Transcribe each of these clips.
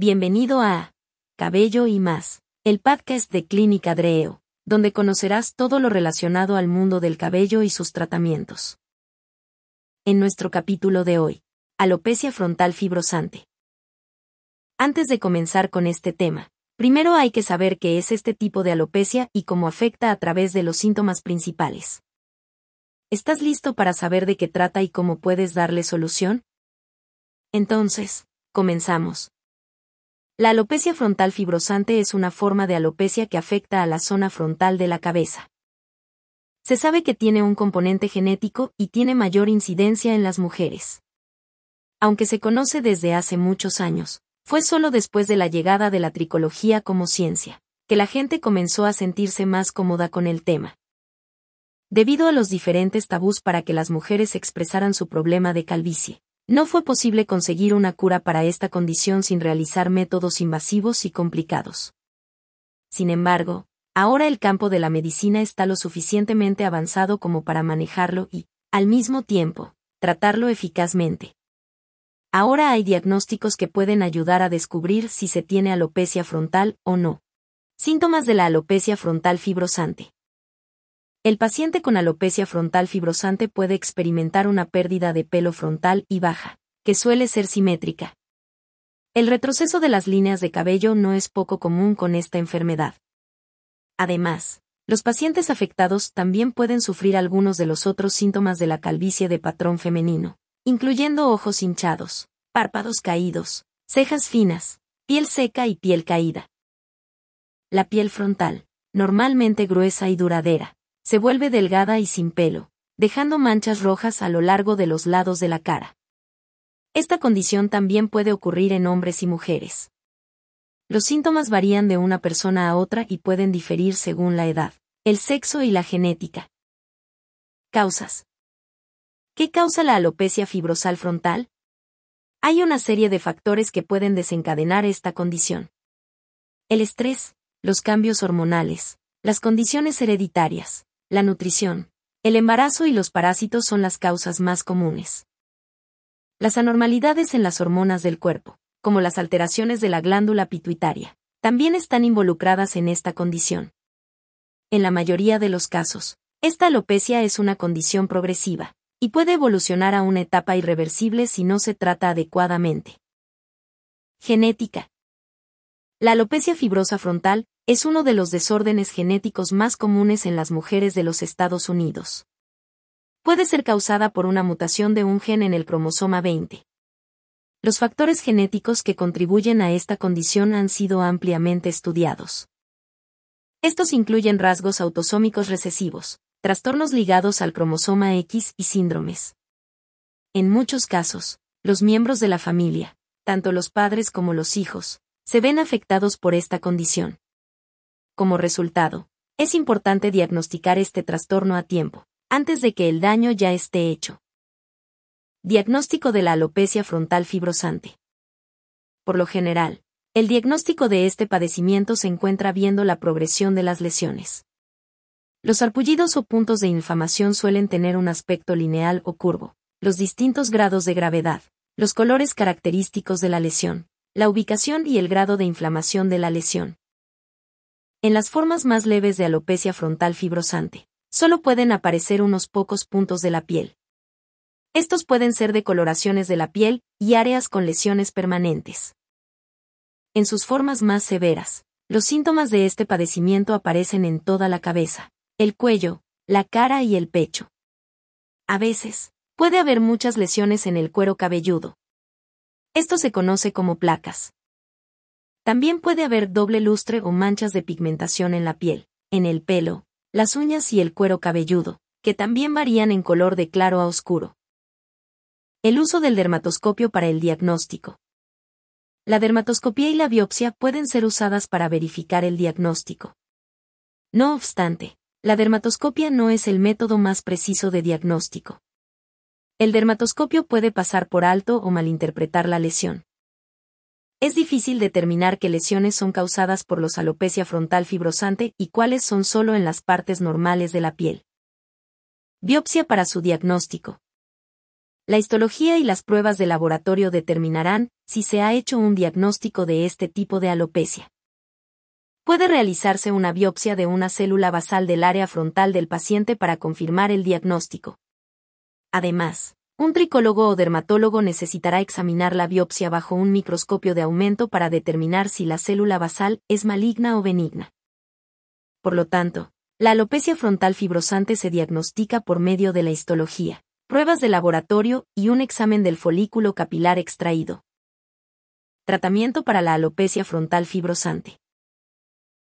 Bienvenido a Cabello y más, el podcast de Clínica Dreo, donde conocerás todo lo relacionado al mundo del cabello y sus tratamientos. En nuestro capítulo de hoy, alopecia frontal fibrosante. Antes de comenzar con este tema, primero hay que saber qué es este tipo de alopecia y cómo afecta a través de los síntomas principales. ¿Estás listo para saber de qué trata y cómo puedes darle solución? Entonces, comenzamos. La alopecia frontal fibrosante es una forma de alopecia que afecta a la zona frontal de la cabeza. Se sabe que tiene un componente genético y tiene mayor incidencia en las mujeres. Aunque se conoce desde hace muchos años, fue solo después de la llegada de la tricología como ciencia, que la gente comenzó a sentirse más cómoda con el tema. Debido a los diferentes tabús para que las mujeres expresaran su problema de calvicie, no fue posible conseguir una cura para esta condición sin realizar métodos invasivos y complicados. Sin embargo, ahora el campo de la medicina está lo suficientemente avanzado como para manejarlo y, al mismo tiempo, tratarlo eficazmente. Ahora hay diagnósticos que pueden ayudar a descubrir si se tiene alopecia frontal o no. Síntomas de la alopecia frontal fibrosante. El paciente con alopecia frontal fibrosante puede experimentar una pérdida de pelo frontal y baja, que suele ser simétrica. El retroceso de las líneas de cabello no es poco común con esta enfermedad. Además, los pacientes afectados también pueden sufrir algunos de los otros síntomas de la calvicie de patrón femenino, incluyendo ojos hinchados, párpados caídos, cejas finas, piel seca y piel caída. La piel frontal, normalmente gruesa y duradera, se vuelve delgada y sin pelo, dejando manchas rojas a lo largo de los lados de la cara. Esta condición también puede ocurrir en hombres y mujeres. Los síntomas varían de una persona a otra y pueden diferir según la edad, el sexo y la genética. Causas. ¿Qué causa la alopecia fibrosal frontal? Hay una serie de factores que pueden desencadenar esta condición. El estrés, los cambios hormonales, las condiciones hereditarias, la nutrición, el embarazo y los parásitos son las causas más comunes. Las anormalidades en las hormonas del cuerpo, como las alteraciones de la glándula pituitaria, también están involucradas en esta condición. En la mayoría de los casos, esta alopecia es una condición progresiva, y puede evolucionar a una etapa irreversible si no se trata adecuadamente. Genética. La alopecia fibrosa frontal es uno de los desórdenes genéticos más comunes en las mujeres de los Estados Unidos. Puede ser causada por una mutación de un gen en el cromosoma 20. Los factores genéticos que contribuyen a esta condición han sido ampliamente estudiados. Estos incluyen rasgos autosómicos recesivos, trastornos ligados al cromosoma X y síndromes. En muchos casos, los miembros de la familia, tanto los padres como los hijos, se ven afectados por esta condición. Como resultado, es importante diagnosticar este trastorno a tiempo, antes de que el daño ya esté hecho. Diagnóstico de la alopecia frontal fibrosante. Por lo general, el diagnóstico de este padecimiento se encuentra viendo la progresión de las lesiones. Los arpullidos o puntos de inflamación suelen tener un aspecto lineal o curvo, los distintos grados de gravedad, los colores característicos de la lesión, la ubicación y el grado de inflamación de la lesión, en las formas más leves de alopecia frontal fibrosante, solo pueden aparecer unos pocos puntos de la piel. Estos pueden ser decoloraciones de la piel y áreas con lesiones permanentes. En sus formas más severas, los síntomas de este padecimiento aparecen en toda la cabeza, el cuello, la cara y el pecho. A veces, puede haber muchas lesiones en el cuero cabelludo. Esto se conoce como placas. También puede haber doble lustre o manchas de pigmentación en la piel, en el pelo, las uñas y el cuero cabelludo, que también varían en color de claro a oscuro. El uso del dermatoscopio para el diagnóstico. La dermatoscopía y la biopsia pueden ser usadas para verificar el diagnóstico. No obstante, la dermatoscopia no es el método más preciso de diagnóstico. El dermatoscopio puede pasar por alto o malinterpretar la lesión. Es difícil determinar qué lesiones son causadas por los alopecia frontal fibrosante y cuáles son solo en las partes normales de la piel. Biopsia para su diagnóstico. La histología y las pruebas de laboratorio determinarán si se ha hecho un diagnóstico de este tipo de alopecia. Puede realizarse una biopsia de una célula basal del área frontal del paciente para confirmar el diagnóstico. Además, un tricólogo o dermatólogo necesitará examinar la biopsia bajo un microscopio de aumento para determinar si la célula basal es maligna o benigna. Por lo tanto, la alopecia frontal fibrosante se diagnostica por medio de la histología, pruebas de laboratorio y un examen del folículo capilar extraído. Tratamiento para la alopecia frontal fibrosante.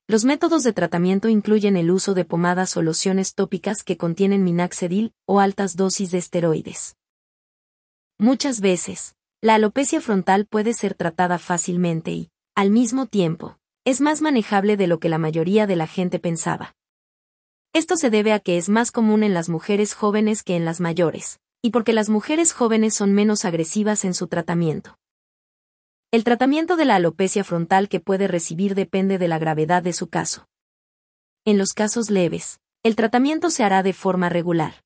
Los métodos de tratamiento incluyen el uso de pomadas o lociones tópicas que contienen minaxedil o altas dosis de esteroides. Muchas veces, la alopecia frontal puede ser tratada fácilmente y, al mismo tiempo, es más manejable de lo que la mayoría de la gente pensaba. Esto se debe a que es más común en las mujeres jóvenes que en las mayores, y porque las mujeres jóvenes son menos agresivas en su tratamiento. El tratamiento de la alopecia frontal que puede recibir depende de la gravedad de su caso. En los casos leves, el tratamiento se hará de forma regular.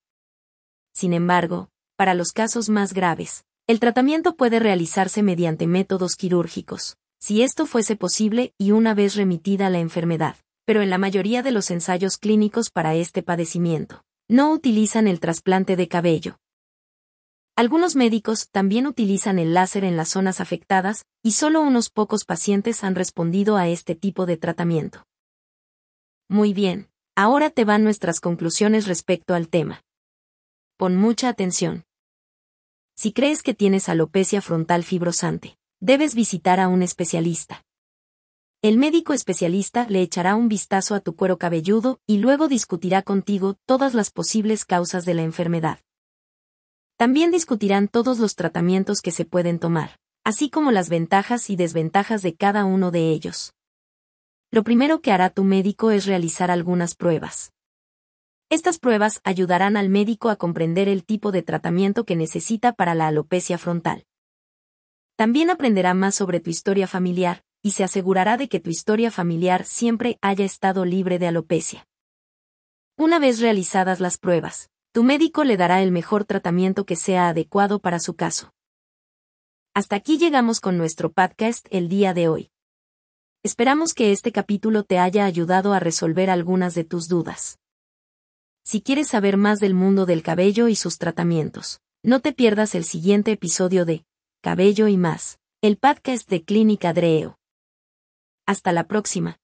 Sin embargo, para los casos más graves, el tratamiento puede realizarse mediante métodos quirúrgicos, si esto fuese posible y una vez remitida la enfermedad, pero en la mayoría de los ensayos clínicos para este padecimiento, no utilizan el trasplante de cabello. Algunos médicos también utilizan el láser en las zonas afectadas, y solo unos pocos pacientes han respondido a este tipo de tratamiento. Muy bien, ahora te van nuestras conclusiones respecto al tema. Pon mucha atención. Si crees que tienes alopecia frontal fibrosante, debes visitar a un especialista. El médico especialista le echará un vistazo a tu cuero cabelludo y luego discutirá contigo todas las posibles causas de la enfermedad. También discutirán todos los tratamientos que se pueden tomar, así como las ventajas y desventajas de cada uno de ellos. Lo primero que hará tu médico es realizar algunas pruebas. Estas pruebas ayudarán al médico a comprender el tipo de tratamiento que necesita para la alopecia frontal. También aprenderá más sobre tu historia familiar, y se asegurará de que tu historia familiar siempre haya estado libre de alopecia. Una vez realizadas las pruebas, tu médico le dará el mejor tratamiento que sea adecuado para su caso. Hasta aquí llegamos con nuestro podcast el día de hoy. Esperamos que este capítulo te haya ayudado a resolver algunas de tus dudas. Si quieres saber más del mundo del cabello y sus tratamientos, no te pierdas el siguiente episodio de Cabello y más, el podcast de Clínica Dreo. Hasta la próxima.